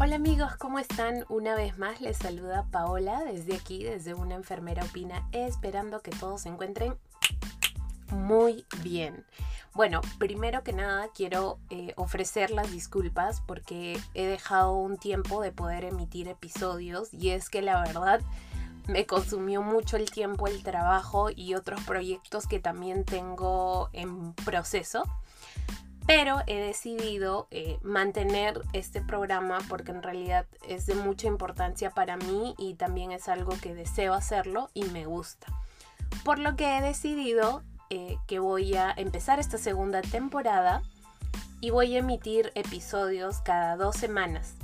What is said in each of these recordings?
Hola amigos, ¿cómo están? Una vez más les saluda Paola desde aquí, desde una enfermera opina, esperando que todos se encuentren muy bien. Bueno, primero que nada quiero eh, ofrecer las disculpas porque he dejado un tiempo de poder emitir episodios y es que la verdad me consumió mucho el tiempo el trabajo y otros proyectos que también tengo en proceso pero he decidido eh, mantener este programa porque en realidad es de mucha importancia para mí y también es algo que deseo hacerlo y me gusta. Por lo que he decidido eh, que voy a empezar esta segunda temporada y voy a emitir episodios cada dos semanas.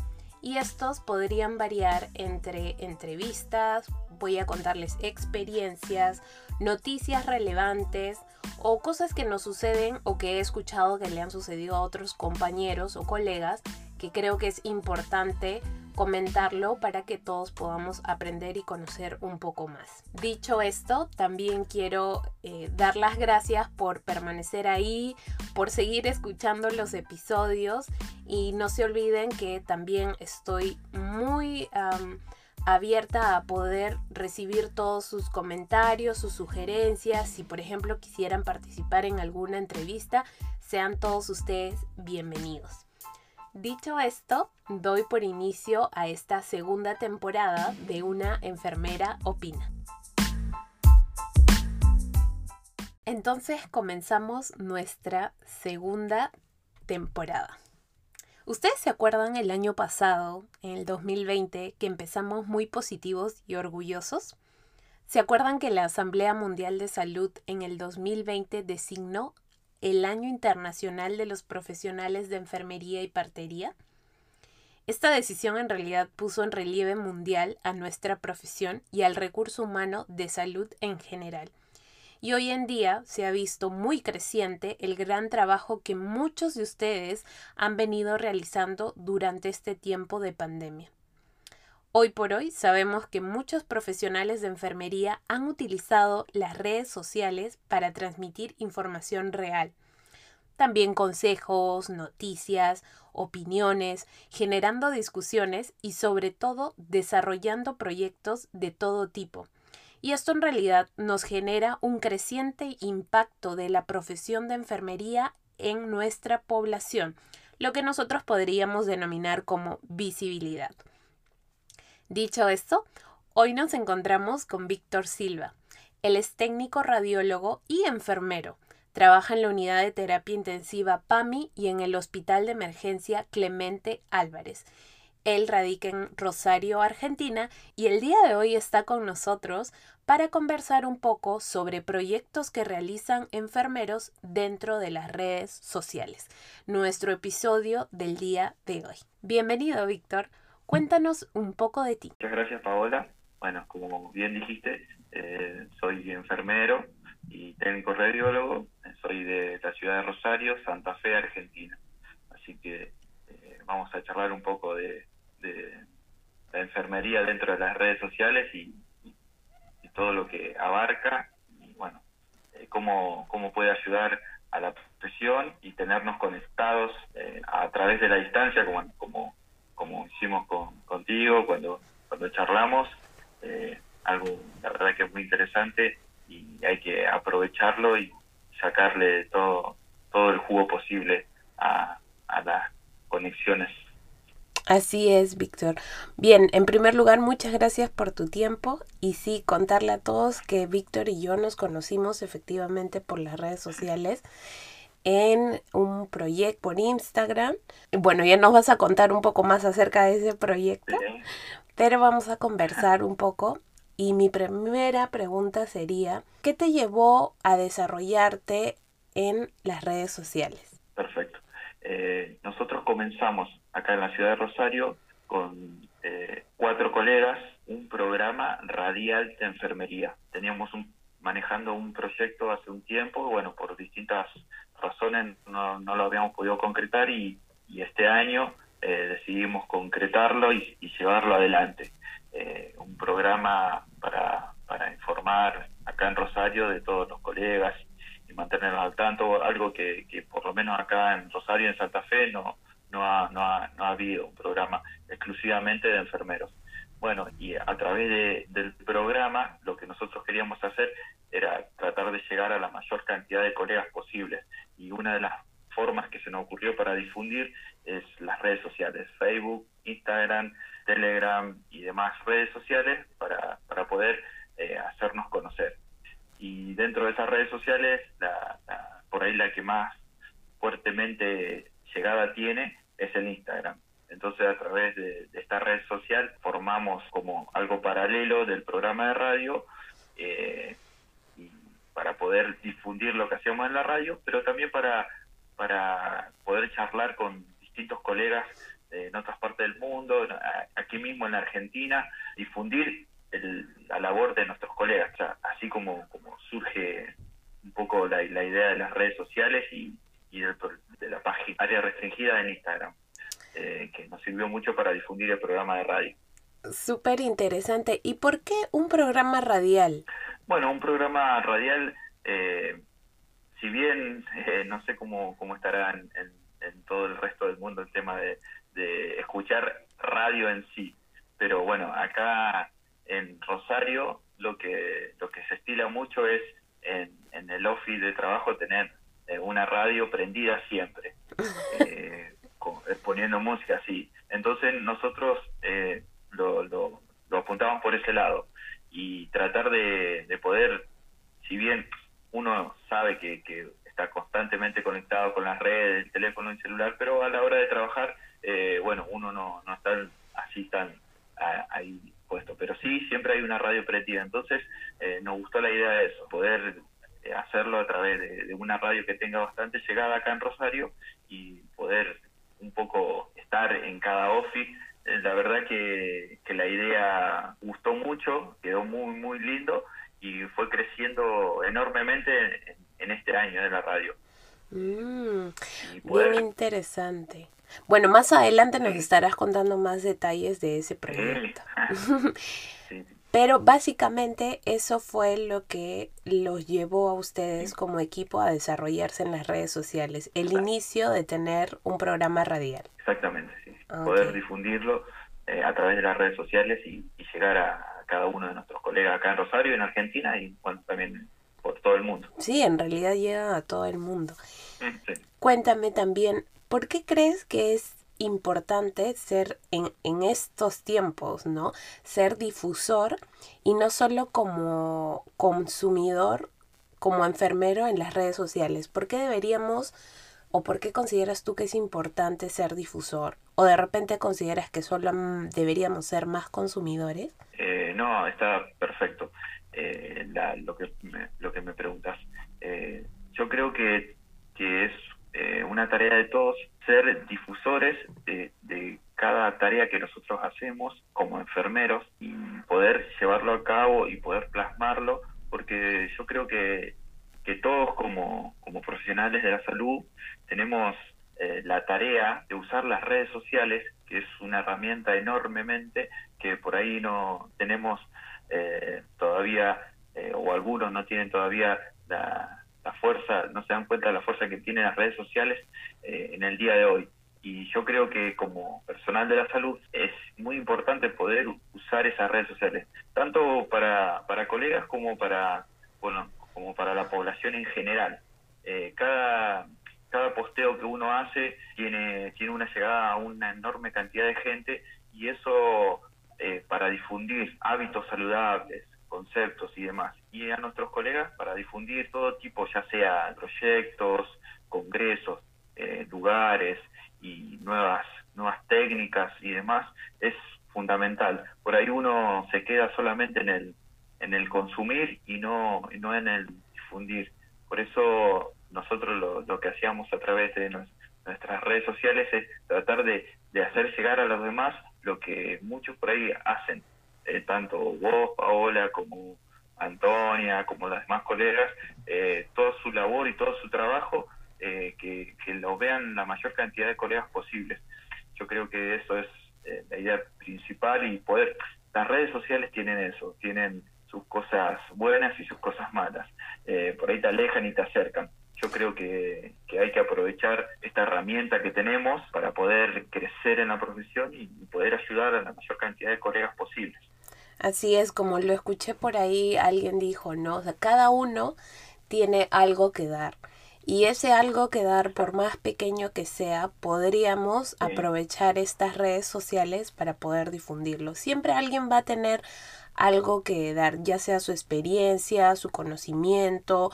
Y estos podrían variar entre entrevistas, voy a contarles experiencias, noticias relevantes o cosas que nos suceden o que he escuchado que le han sucedido a otros compañeros o colegas que creo que es importante comentarlo para que todos podamos aprender y conocer un poco más. Dicho esto, también quiero eh, dar las gracias por permanecer ahí, por seguir escuchando los episodios y no se olviden que también estoy muy abierta a poder recibir todos sus comentarios, sus sugerencias. Si por ejemplo quisieran participar en alguna entrevista, sean todos ustedes bienvenidos. Dicho esto, doy por inicio a esta segunda temporada de Una enfermera opina. Entonces comenzamos nuestra segunda temporada. ¿Ustedes se acuerdan el año pasado, en el 2020, que empezamos muy positivos y orgullosos? ¿Se acuerdan que la Asamblea Mundial de Salud en el 2020 designó el Año Internacional de los Profesionales de Enfermería y Partería? Esta decisión en realidad puso en relieve mundial a nuestra profesión y al recurso humano de salud en general y hoy en día se ha visto muy creciente el gran trabajo que muchos de ustedes han venido realizando durante este tiempo de pandemia. Hoy por hoy sabemos que muchos profesionales de enfermería han utilizado las redes sociales para transmitir información real. También consejos, noticias, opiniones, generando discusiones y sobre todo desarrollando proyectos de todo tipo y esto en realidad nos genera un creciente impacto de la profesión de enfermería en nuestra población, lo que nosotros podríamos denominar como visibilidad. Dicho esto, hoy nos encontramos con Víctor Silva. Él es técnico radiólogo y enfermero. Trabaja en la unidad de terapia intensiva PAMI y en el Hospital de Emergencia Clemente Álvarez. Él radica en Rosario, Argentina, y el día de hoy está con nosotros para conversar un poco sobre proyectos que realizan enfermeros dentro de las redes sociales. Nuestro episodio del día de hoy. Bienvenido, Víctor. Cuéntanos un poco de ti. Muchas gracias, Paola. Bueno, como bien dijiste, eh, soy enfermero y técnico radiólogo. Soy de la ciudad de Rosario, Santa Fe, Argentina. Así que eh, vamos a charlar un poco de, de la enfermería dentro de las redes sociales y, todo lo que abarca y bueno, eh, cómo, cómo puede ayudar a la profesión y tenernos conectados eh, a través de la distancia, como, como, como hicimos con, contigo cuando, cuando charlamos. Eh, algo, la verdad, que es muy interesante y hay que aprovecharlo y sacarle todo, todo el jugo posible a, a las conexiones Así es, Víctor. Bien, en primer lugar, muchas gracias por tu tiempo y sí, contarle a todos que Víctor y yo nos conocimos efectivamente por las redes sociales en un proyecto por Instagram. Bueno, ya nos vas a contar un poco más acerca de ese proyecto, pero vamos a conversar un poco. Y mi primera pregunta sería, ¿qué te llevó a desarrollarte en las redes sociales? Perfecto. Eh, nosotros comenzamos acá en la ciudad de Rosario con eh, cuatro colegas un programa radial de enfermería. Teníamos un, manejando un proyecto hace un tiempo, bueno, por distintas razones no, no lo habíamos podido concretar y, este año eh, decidimos concretarlo y, llevarlo adelante. un programa para, para informar acá en Rosario de todos los colegas mantenernos al tanto, algo que, que por lo menos acá en Rosario, en Santa Fe, no, no ha, no ha, no ha habido un programa exclusivamente de enfermeros. Bueno, y a través del programa lo que nosotros queríamos hacer era tratar de llegar a la mayor cantidad de colegas posibles. Y una de las formas que se nos ocurrió para difundir es las redes sociales, Facebook, Instagram, Telegram y demás redes sociales para, para poder eh, hacernos conocer. Y dentro de esas redes sociales, por ahí la que más fuertemente llegada tiene es el Instagram. Entonces a través de, esta red social formamos como algo paralelo del programa de radio eh, para poder difundir lo que hacíamos en la radio, pero también para, para poder charlar con distintos colegas en otras partes del mundo, aquí mismo en la Argentina, difundir la labor de nuestros colegas, así como, como surge un poco la, idea de las redes sociales y, de la página área restringida en Instagram, eh, que nos sirvió mucho para difundir el programa de radio. Súper interesante. ¿Y por qué un programa radial? Bueno, un programa radial, eh, si bien eh, no sé cómo, cómo estará en, todo el resto del mundo el tema de, escuchar radio en sí, pero bueno, acá en Rosario lo que, lo que se estila mucho es en, en el office de trabajo tener eh, una radio prendida siempre, poniendo música así. Entonces nosotros lo, lo, lo apuntamos por ese lado. Y tratar de, poder, si bien uno sabe que, está constantemente conectado con las redes, el teléfono y el celular, pero a la hora de trabajar, eh, bueno, uno no, no está así tan ahí puesto, pero sí, siempre hay una radio prendida, entonces eh, nos gustó la idea de eso, poder eh, hacerlo a través de, de, una radio que tenga bastante llegada acá en Rosario y poder un poco estar en cada office eh, la verdad que, la idea gustó mucho, quedó muy, muy lindo y fue creciendo enormemente en, este año de la radio. Mm, Bien interesante. Bueno, más adelante nos estarás contando más detalles de ese proyecto. Pero básicamente eso fue lo que los llevó a ustedes como equipo a desarrollarse en las redes sociales, el inicio de tener un programa radial. Exactamente, sí. Poder difundirlo eh, a través de las redes sociales y, llegar a, cada uno de nuestros colegas acá en Rosario, en Argentina y también por todo el mundo. Sí, en realidad llega a todo el mundo. Cuéntame también, ¿por qué crees que es importante ser en, en, estos tiempos, ¿no? Ser difusor y no solo como consumidor, como enfermero en las redes sociales. ¿Por qué deberíamos o por qué consideras tú que es importante ser difusor? ¿O de repente consideras que solo deberíamos ser más consumidores? Eh, no, está perfecto eh, lo, que me, lo que me preguntas. Eh, yo creo que, que es eh, una tarea de todos ser difusores de, cada tarea que nosotros hacemos como enfermeros y poder llevarlo a cabo y poder plasmarlo, porque yo creo que, que todos como, como profesionales de la salud tenemos eh, la tarea de usar las redes sociales, que es una herramienta enormemente que por ahí no tenemos eh, todavía, o algunos no tienen todavía la, la fuerza, no se dan cuenta de la fuerza que tienen las redes sociales eh, en el día de hoy. Y yo creo que como personal de la salud es muy importante poder usar esas redes sociales, tanto para, para colegas como para, bueno, como para la población en general. Eh, cada, cada posteo que uno hace tiene, tiene una llegada a una enorme cantidad de gente y eso eh, para difundir hábitos saludables, conceptos y demás, y a nuestros colegas para difundir todo tipo, ya sea proyectos, congresos, eh, lugares y nuevas, nuevas técnicas y demás, es fundamental. Por ahí uno se queda solamente en el, en el consumir y no, no en el difundir. Por eso nosotros lo, lo que hacíamos a través de nuestras redes sociales es tratar de, de hacer llegar a los demás lo que muchos por ahí hacen eh, tanto vos, Paola, como Antonia, como las demás colegas, eh, toda su labor y todo su trabajo, eh, que, lo vean la mayor cantidad de colegas posibles. Yo creo que eso es la idea principal y poder... Las redes sociales tienen eso, tienen sus cosas buenas y sus cosas malas. por ahí te alejan y te acercan. Yo creo que, que hay que aprovechar esta herramienta que tenemos para poder crecer en la profesión y poder ayudar a la mayor cantidad de colegas posibles. Así es, como lo escuché por ahí, alguien dijo, ¿no? O sea, cada uno tiene algo que dar. Y ese algo que dar, por más pequeño que sea, podríamos aprovechar estas redes sociales para poder difundirlo. Siempre alguien va a tener algo que dar, ya sea su experiencia, su conocimiento,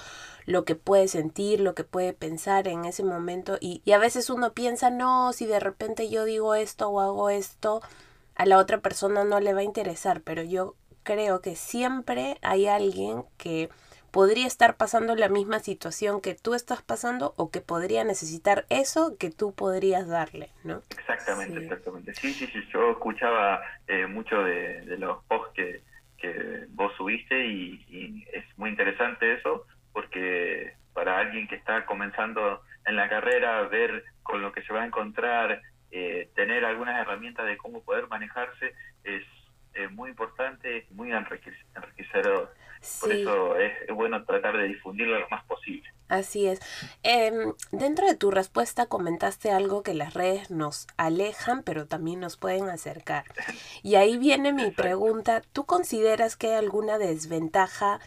lo que puede sentir, lo que puede pensar en ese momento. Y, y a veces uno piensa, no, si de repente yo digo esto o hago esto, a la otra persona no le va a interesar, pero yo creo que siempre hay alguien que podría estar pasando la misma situación que tú estás pasando o que podría necesitar eso que tú podrías darle, ¿no? Exactamente, exactamente. Sí, sí, sí, yo escuchaba eh, mucho de, los posts que, que vos subiste y, es muy interesante eso porque para alguien que está comenzando en la carrera, ver con lo que se va a encontrar, eh, tener algunas herramientas de cómo poder manejarse es muy importante, muy enriquecedor. Por eso es, bueno tratar de difundirlo lo más posible. Así es. Em, dentro de tu respuesta comentaste algo que las redes nos alejan, pero también nos pueden acercar. Y ahí viene mi pregunta. ¿Tú consideras que hay alguna desventaja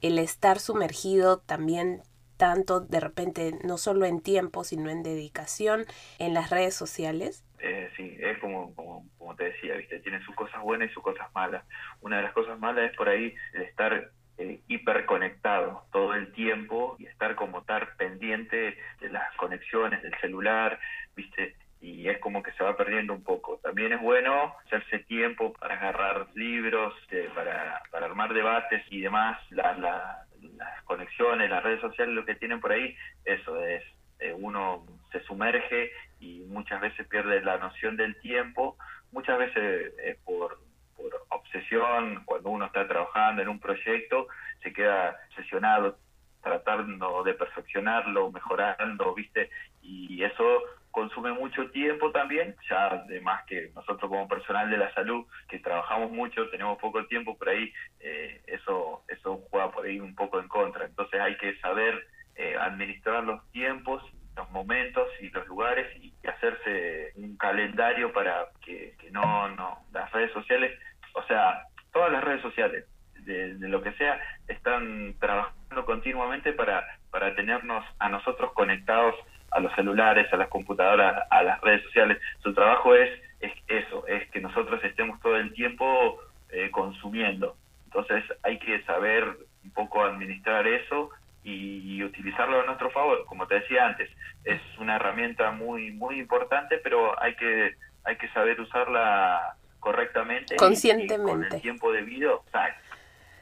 el estar sumergido también tanto de repente, no solo en tiempo, sino en dedicación en las redes sociales? Eh, sí, es como, como, como, te decía, ¿viste? tiene sus cosas buenas y sus cosas malas. Una de las cosas malas es por ahí el estar eh, hiperconectado todo el tiempo y estar como estar pendiente de las conexiones del celular, ¿viste? Y es como que se va perdiendo un poco. También es bueno hacerse tiempo para agarrar libros, eh, para, para armar debates y demás. La, las conexiones, las redes sociales, lo que tienen por ahí, eso es, eh, uno se sumerge y muchas veces pierde la noción del tiempo, muchas veces eh, por por obsesión, cuando uno está trabajando en un proyecto, se queda obsesionado tratando de perfeccionarlo, mejorando, ¿viste? Y eso consume mucho tiempo también, ya además que nosotros como personal de la salud, que trabajamos mucho, tenemos poco tiempo, por ahí eh, eso, eso juega por ahí un poco en contra. Entonces hay que saber eh, administrar los tiempos, los momentos y los lugares y hacerse un calendario para que, que no, no, las redes sociales o sea, todas las redes sociales, de, lo que sea, están trabajando continuamente para, para tenernos a nosotros conectados a los celulares, a las computadoras, a las redes sociales. Su trabajo es, es eso, es que nosotros estemos todo el tiempo eh, consumiendo. Entonces hay que saber un poco administrar eso y, utilizarlo a nuestro favor. Como te decía antes, es una herramienta muy muy importante, pero hay que hay que saber usarla correctamente. Conscientemente. con el tiempo debido.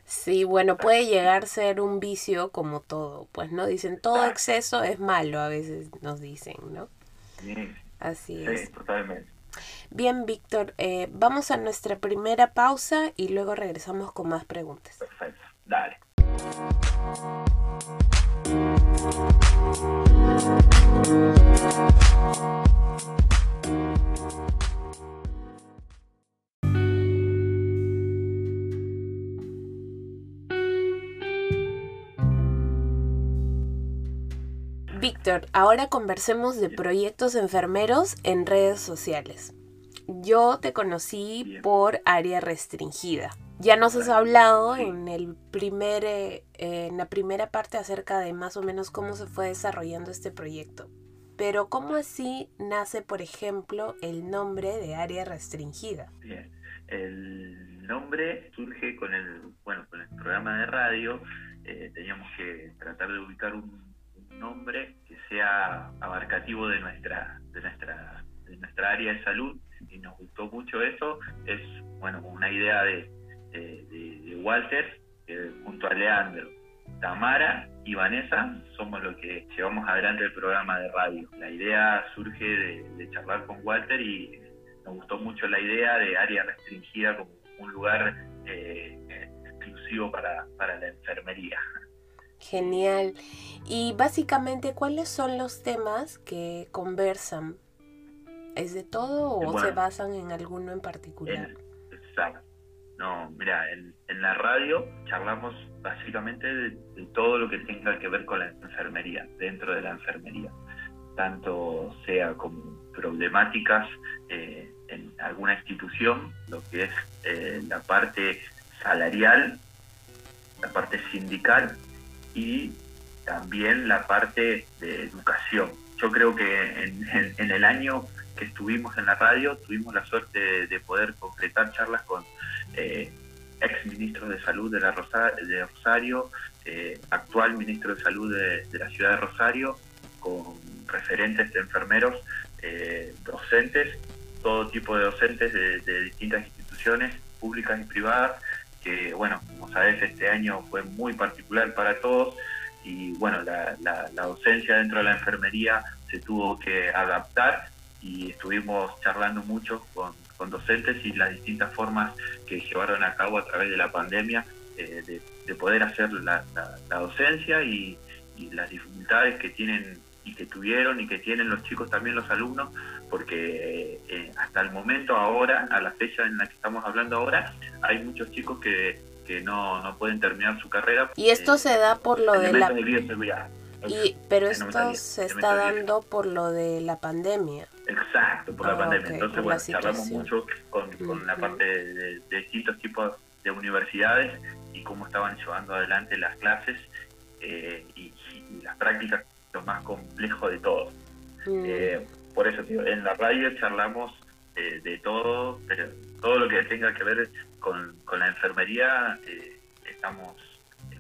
Sí, bueno, puede llegar a ser un vicio como todo, pues, ¿no? Dicen, todo exceso es malo, a veces nos dicen, ¿no? Así es. totalmente. Bien, Víctor, eh, vamos a nuestra primera pausa y luego regresamos con más preguntas. Perfecto, dale. Víctor, ahora conversemos de proyectos enfermeros en redes sociales. Yo te conocí por área restringida. Ya nos has hablado en, el primer, eh, en la primera parte acerca de más o menos cómo se fue desarrollando este proyecto. Pero ¿cómo así nace, por ejemplo, el nombre de área restringida? Bien, el nombre surge con el, bueno, con el programa de radio. Eh, teníamos que tratar de ubicar un nombre que sea abarcativo de nuestra, de nuestra, de nuestra área de salud y nos gustó mucho eso. Es bueno una idea de, de, Walter junto a Leandro, Tamara y Vanessa somos los que llevamos adelante el programa de radio. La idea surge de, charlar con Walter y nos gustó mucho la idea de área restringida como un lugar eh, exclusivo para, para la enfermería. Genial. Y básicamente, ¿cuáles son los temas que conversan? ¿Es de todo o se basan en alguno en particular? exacto. No, mira, en, la radio charlamos básicamente de, todo lo que tenga que ver con la enfermería, dentro de la enfermería. tanto sea como problemáticas eh, en alguna institución, lo que es eh, la parte salarial, la parte sindical y también la parte de educación. Yo creo que en, el año que estuvimos en la radio tuvimos la suerte de, poder concretar charlas con eh, ex ministros de salud de, la de Rosario, eh, actual ministro de salud de, la ciudad de Rosario, con referentes de enfermeros, eh, docentes, todo tipo de docentes de, distintas instituciones públicas y privadas, que bueno, como sabes, este año fue muy particular para todos y bueno, la, docencia dentro de la enfermería se tuvo que adaptar y estuvimos charlando mucho con, docentes y las distintas formas que llevaron a cabo a través de la pandemia eh, de, poder hacer la, docencia y, las dificultades que tienen y que tuvieron y que tienen los chicos también los alumnos porque eh, hasta el momento ahora a la fecha en la que estamos hablando ahora hay muchos chicos que que no, no pueden terminar su carrera. Y esto eh, se da por lo de la... Y, pero esto se está dando por lo de la pandemia. Exacto, por la ah, pandemia. Entonces, bueno, charlamos mucho con, con la parte de, distintos tipos de universidades y cómo estaban llevando adelante las clases eh, y, las prácticas, lo más complejo de todo. Mm. Eh, por eso, tío, en la radio charlamos de todo, pero todo lo que tenga que ver con, con la enfermería eh, estamos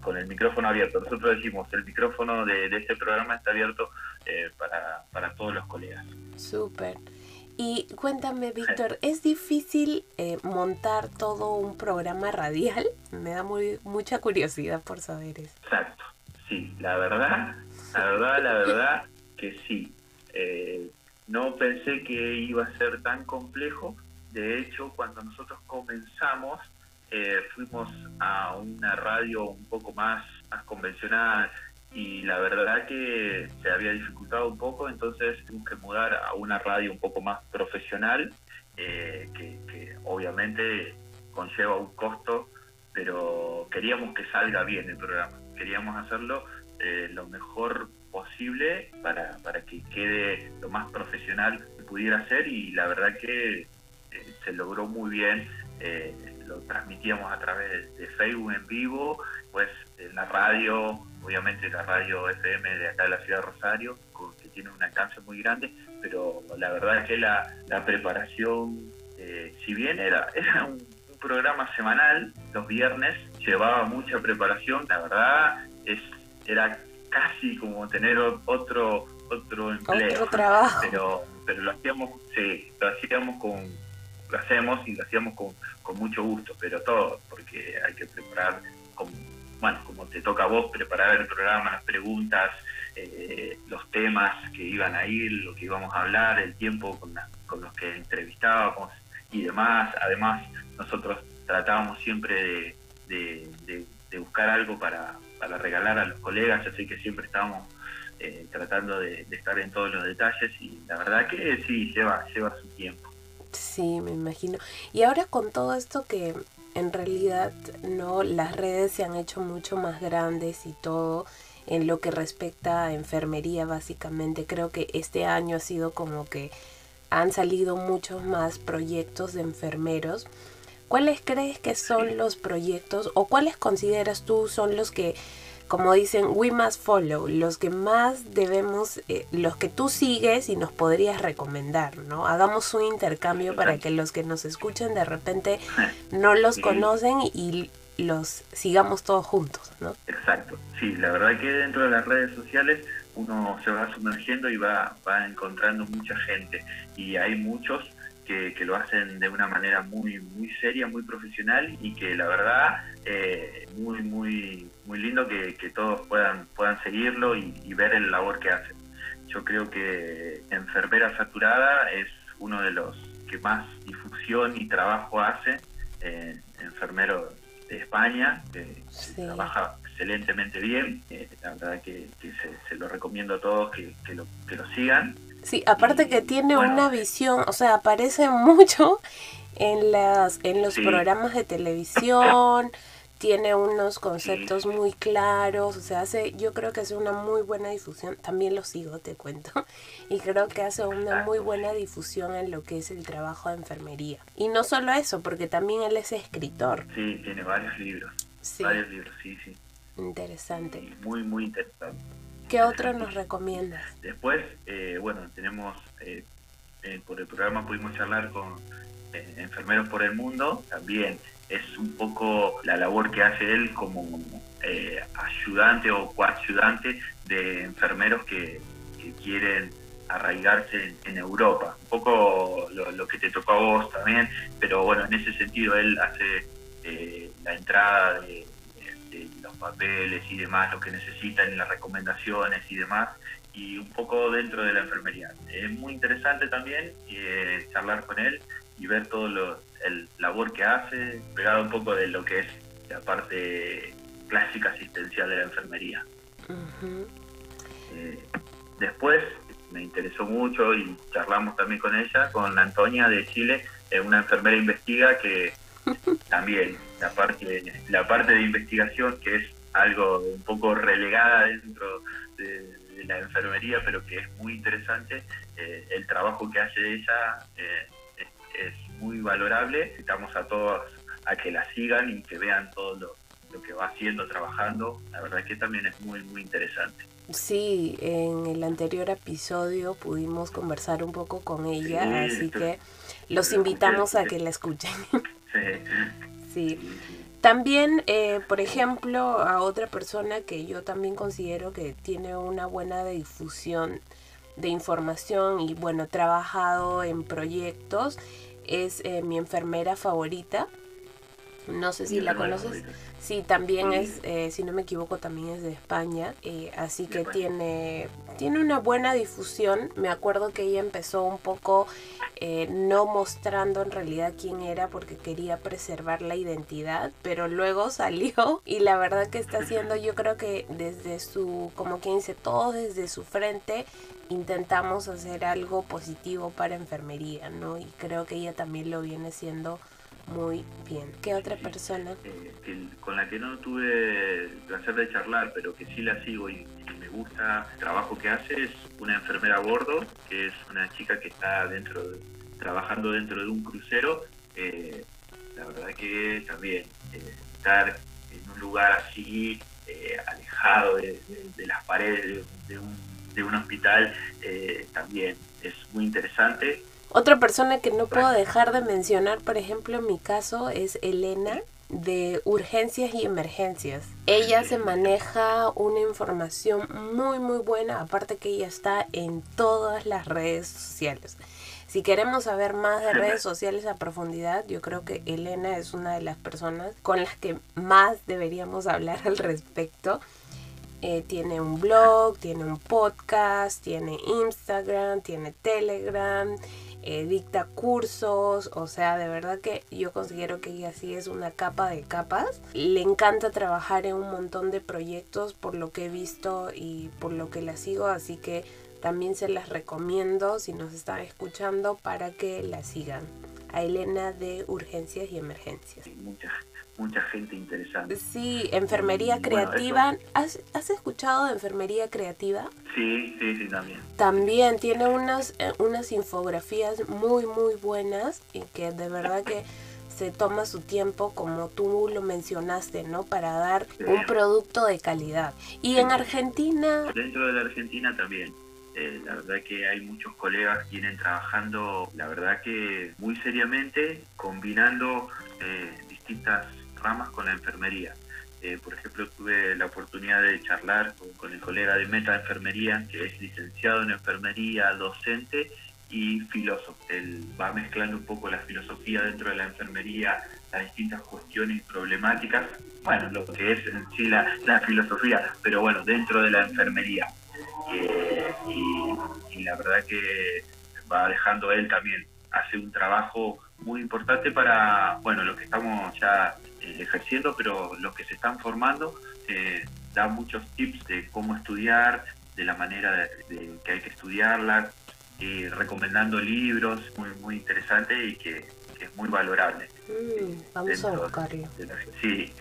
con el micrófono abierto. Nosotros decimos, el micrófono de, este programa está abierto eh, para, para todos los colegas. Súper. Y cuéntame, Víctor, ¿es difícil eh, montar todo un programa radial? Me da muy, mucha curiosidad por saber eso. Exacto, sí, la verdad, la verdad, la verdad que sí. No pensé que iba a ser tan complejo, de hecho, cuando nosotros comenzamos, eh, fuimos a una radio un poco más, más convencional y la verdad que se había dificultado un poco, entonces tuvimos que mudar a una radio un poco más profesional, eh, que, obviamente conlleva un costo, pero queríamos que salga bien el programa, queríamos hacerlo eh, lo mejor posible para, para que quede lo más profesional que pudiera ser y la verdad que se logró muy bien. Eh, lo transmitíamos a través de Facebook en vivo, pues en la radio, obviamente la radio FM de acá de la ciudad de Rosario, que tiene un alcance muy grande, pero la verdad que la, preparación, eh, si bien era, era un, programa semanal, los viernes, llevaba mucha preparación, la verdad es era casi como tener otro otro empleo. Otro trabajo. Pero, pero lo hacíamos, sí, lo hacíamos con, lo hacemos y lo hacíamos con, mucho gusto, pero todo, porque hay que preparar, como, bueno, como te toca a vos, preparar el programa, las preguntas, eh, los temas que iban a ir, lo que íbamos a hablar, el tiempo con, con los que entrevistábamos y demás. Además, nosotros tratábamos siempre de, de, buscar algo para, para regalar a los colegas, así que siempre estábamos eh, tratando de, de, estar en todos los detalles y la verdad que sí, lleva, lleva su tiempo. Sí, me imagino. Y ahora con todo esto que en realidad no las redes se han hecho mucho más grandes y todo en lo que respecta a enfermería básicamente, creo que este año ha sido como que han salido muchos más proyectos de enfermeros. ¿Cuáles crees que son los proyectos o cuáles consideras tú son los que como dicen, we must follow, los que más debemos, eh, los que tú sigues y nos podrías recomendar, ¿no? Hagamos un intercambio para que los que nos escuchen de repente no los conocen y los sigamos todos juntos, ¿no? Exacto, sí, la verdad que dentro de las redes sociales uno se va sumergiendo y va, va encontrando mucha gente y hay muchos que, lo hacen de una manera muy muy seria, muy profesional y que la verdad eh, muy muy muy lindo que, todos puedan puedan seguirlo y, ver el labor que hacen. Yo creo que Enfermera Saturada es uno de los que más difusión y trabajo hace, eh, enfermero de España, que trabaja excelentemente bien. Eh, la verdad que, se, lo recomiendo a todos que, lo, que lo sigan. Sí, aparte que tiene una visión, o sea, aparece mucho en las en los programas de televisión, tiene unos conceptos muy claros, o sea, hace, yo creo que hace una muy buena difusión, también lo sigo, te cuento, y creo que hace una muy buena difusión en lo que es el trabajo de enfermería. Y no solo eso, porque también él es escritor. Sí, tiene varios libros. Varios libros, sí, sí. Interesante. muy, muy interesante. ¿Qué otro nos recomiendas? Después, eh, bueno, tenemos, eh, eh, por el programa pudimos charlar con Enfermeros por el Mundo, también es un poco la labor que hace él como ayudante o coayudante de enfermeros que, quieren arraigarse en, Europa. Un poco lo, que te tocó a vos también, pero bueno, en ese sentido él hace la entrada de los papeles y demás, lo que necesitan, las recomendaciones y demás, y un poco dentro de la enfermería. Es muy interesante también eh, charlar con él y ver todo lo, el labor que hace, pegado un poco de lo que es la parte clásica asistencial de la enfermería. Eh, después me interesó mucho y charlamos también con ella, con Antonia de Chile, una enfermera investiga que también la parte, la parte de investigación, que es algo un poco relegada dentro de, la enfermería, pero que es muy interesante, eh, el trabajo que hace ella eh, es, muy valorable. Invitamos a todos a que la sigan y que vean todo lo, lo que va haciendo, trabajando. La verdad que también es muy, muy interesante. Sí, en el anterior episodio pudimos conversar un poco con ella, así que los invitamos a que la escuchen. Sí. También, eh, por ejemplo, a otra persona que yo también considero que tiene una buena difusión de información y bueno, trabajado en proyectos, es eh, mi enfermera favorita. No sé si la conoces. Sí, también es, eh, si no me equivoco, también es de España, eh, así que tiene, tiene una buena difusión. Me acuerdo que ella empezó un poco eh, no mostrando en realidad quién era porque quería preservar la identidad, pero luego salió y la verdad que está haciendo, yo creo que desde su, como quien dice, todo desde su frente intentamos hacer algo positivo para enfermería, ¿no? Y creo que ella también lo viene siendo muy bien. ¿Qué otra persona? Eh, con la que no tuve el placer de charlar, pero que sí la sigo y, me gusta el trabajo que hace, es una enfermera a bordo, que es una chica que está dentro trabajando dentro de un crucero. Eh, la verdad que también eh, estar en un lugar así, alejado de, las paredes de, un, de un hospital, también es muy interesante otra persona que no puedo dejar de mencionar, por ejemplo, en mi caso, es Elena de urgencias y emergencias. Ella se maneja una información muy muy buena, aparte que ella está en todas las redes sociales. Si queremos saber más de redes sociales a profundidad, yo creo que Elena es una de las personas con las que más deberíamos hablar al respecto. Eh, tiene un blog, tiene un podcast, tiene Instagram, tiene Telegram eh, dicta cursos, o sea, de verdad que yo considero que ella sí es una capa de capas. Le encanta trabajar en un montón de proyectos por lo que he visto y por lo que la sigo, así que también se las recomiendo si nos están escuchando para que la sigan. A Elena de Urgencias y Emergencias mucha gente interesante. Sí, enfermería creativa. ¿Has, escuchado de enfermería creativa? Sí, sí, sí, también. También tiene unas, eh, unas infografías muy, muy buenas y que de verdad que se toma su tiempo, como tú lo mencionaste, ¿no? Para dar un producto de calidad. Y en Argentina... Dentro de la Argentina también. Eh, la verdad que hay muchos colegas que vienen trabajando, la verdad que muy seriamente, combinando eh, distintas ramas con la enfermería. Eh, por ejemplo, tuve la oportunidad de charlar con, el colega de Meta Enfermería, que es licenciado en enfermería, docente y filósofo. Él va mezclando un poco la filosofía dentro de la enfermería, las distintas cuestiones y problemáticas, bueno, lo que es en sí la, filosofía, pero bueno, dentro de la enfermería. Eh, y, la verdad que va dejando él también, hace un trabajo muy importante para, bueno, lo que estamos ya ejerciendo, pero los que se están formando eh, dan muchos tips de cómo estudiar, de la manera de, que hay que estudiarla, eh, recomendando libros muy muy interesante y que, es muy valorable. Mm, vamos a buscarlo. sí,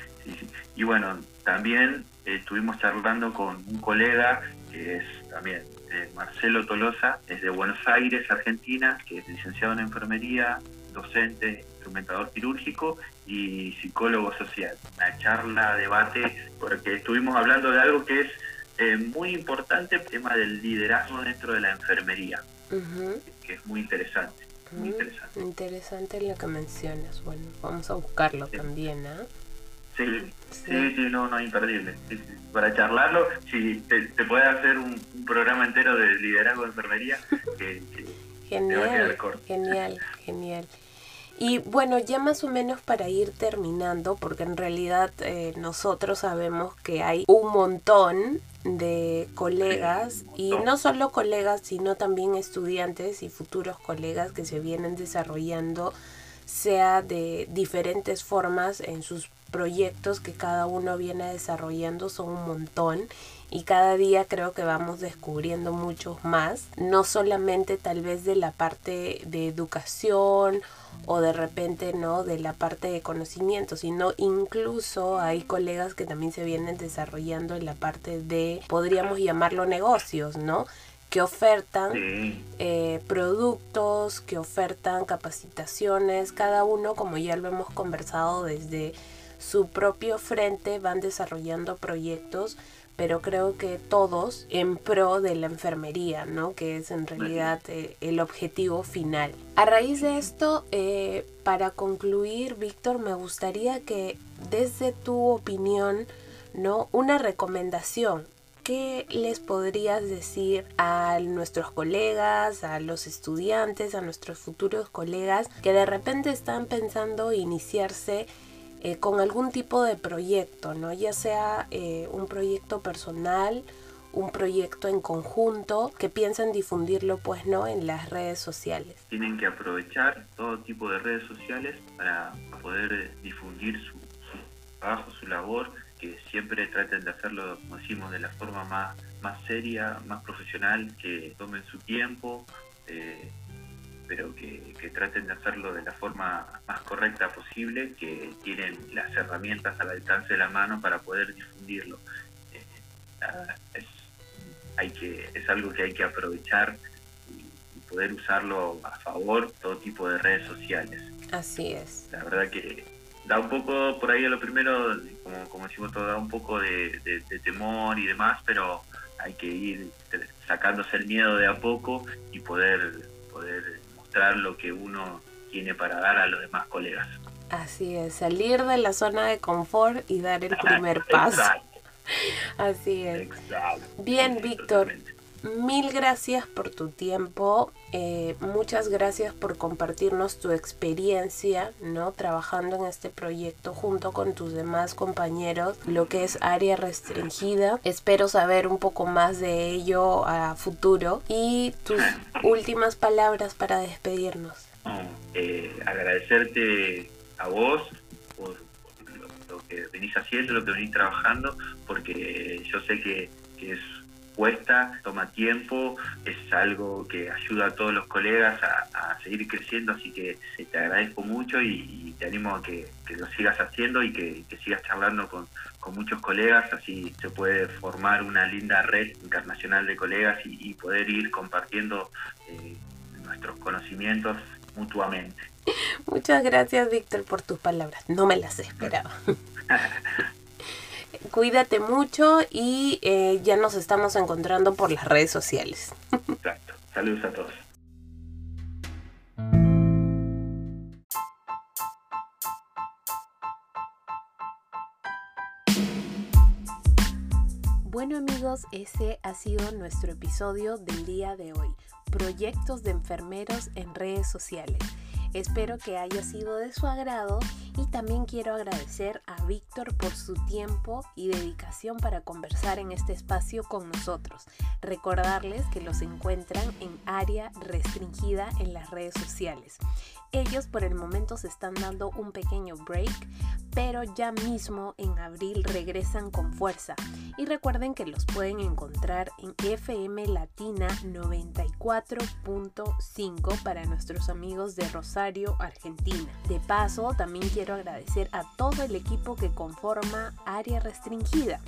Y bueno, también estuvimos charlando con un colega que es también Marcelo Tolosa, es de Buenos Aires, Argentina, que es licenciado en enfermería, docente, instrumentador quirúrgico y psicólogo social. Una charla, debate, porque estuvimos hablando de algo que es eh, muy importante, el tema del liderazgo dentro de la enfermería, que es muy interesante. Muy interesante. interesante lo que mencionas. Bueno, vamos a buscarlo también, ¿ah? Sí, sí, sí, no, no, imperdible. Para charlarlo, si te, puede hacer un, programa entero de liderazgo de enfermería, genial, genial, genial. Y bueno, ya más o menos para ir terminando, porque en realidad eh, nosotros sabemos que hay un montón de colegas y no solo colegas, sino también estudiantes y futuros colegas que se vienen desarrollando, sea de diferentes formas en sus proyectos que cada uno viene desarrollando, son un montón y cada día creo que vamos descubriendo muchos más, no solamente tal vez de la parte de educación o de repente no de la parte de conocimiento, sino incluso hay colegas que también se vienen desarrollando en la parte de, podríamos llamarlo negocios, ¿no? que ofertan eh, productos, que ofertan capacitaciones, cada uno, como ya lo hemos conversado, desde su propio frente van desarrollando proyectos pero creo que todos en pro de la enfermería, ¿no? Que es en realidad eh, el objetivo final. A raíz de esto, eh, para concluir, Víctor, me gustaría que desde tu opinión, ¿no? Una recomendación. ¿Qué les podrías decir a nuestros colegas, a los estudiantes, a nuestros futuros colegas que de repente están pensando iniciarse eh, con algún tipo de proyecto, ¿no? Ya sea eh, un proyecto personal, un proyecto en conjunto, que piensan difundirlo, pues, ¿no? En las redes sociales. Tienen que aprovechar todo tipo de redes sociales para poder difundir su, trabajo, su labor, que siempre traten de hacerlo, como decimos, de la forma más, más seria, más profesional, que tomen su tiempo. Eh, pero que, traten de hacerlo de la forma más correcta posible, que tienen las herramientas al alcance de la mano para poder difundirlo. Eh, es, hay que, es algo que hay que aprovechar y, poder usarlo a favor, todo tipo de redes sociales. Así es. La verdad que da un poco, por ahí a lo primero, como, como decimos todo, da un poco de, de temor y demás, pero hay que ir sacándose el miedo de a poco y poder, poder lo que uno tiene para dar a los demás colegas. Así es, salir de la zona de confort y dar el primer paso. Así es. Bien, Víctor, mil gracias por tu tiempo. Eh, muchas gracias por compartirnos tu experiencia, ¿no? Trabajando en este proyecto junto con tus demás compañeros, lo que es área restringida. Espero saber un poco más de ello a futuro. Y tus últimas palabras para despedirnos. Eh, agradecerte a vos por, lo, que venís haciendo, lo que venís trabajando, porque yo sé que, que es cuesta, toma tiempo, es algo que ayuda a todos los colegas a, seguir creciendo, así que te agradezco mucho y, te animo a que, lo sigas haciendo y que, sigas charlando con, muchos colegas, así se puede formar una linda red internacional de colegas y, poder ir compartiendo eh, nuestros conocimientos mutuamente. Muchas gracias, Víctor, por tus palabras. No me las esperaba. Cuídate mucho y eh, ya nos estamos encontrando por las redes sociales. Exacto. Saludos a todos. Bueno amigos, ese ha sido nuestro episodio del día de hoy. Proyectos de enfermeros en redes sociales. Espero que haya sido de su agrado y también quiero agradecer a Víctor por su tiempo y dedicación para conversar en este espacio con nosotros. Recordarles que los encuentran en área restringida en las redes sociales. Ellos por el momento se están dando un pequeño break, pero ya mismo en abril regresan con fuerza. Y recuerden que los pueden encontrar en FM Latina 94.5 para nuestros amigos de Rosario, Argentina. De paso, también quiero quiero agradecer a todo el equipo que conforma Área Restringida.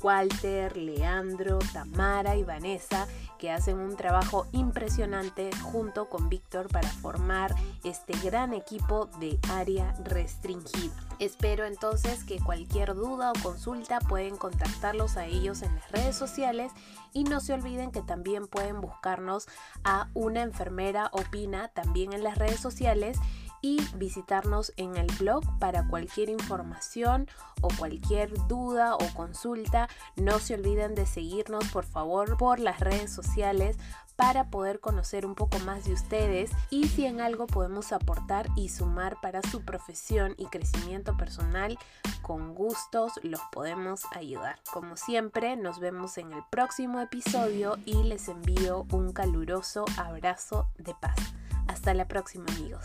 Walter, Leandro, Tamara y Vanessa, que hacen un trabajo impresionante junto con Víctor para formar este gran equipo de área restringida. Espero entonces que cualquier duda o consulta pueden contactarlos a ellos en las redes sociales y no se olviden que también pueden buscarnos a una enfermera opina también en las redes sociales y visitarnos en el blog para cualquier información o cualquier duda o consulta. No se olviden de seguirnos por favor por las redes sociales para poder conocer un poco más de ustedes y si en algo podemos aportar y sumar para su profesión y crecimiento personal, con gustos los podemos ayudar. Como siempre, nos vemos en el próximo episodio y les envío un caluroso abrazo de paz. Hasta la próxima amigos.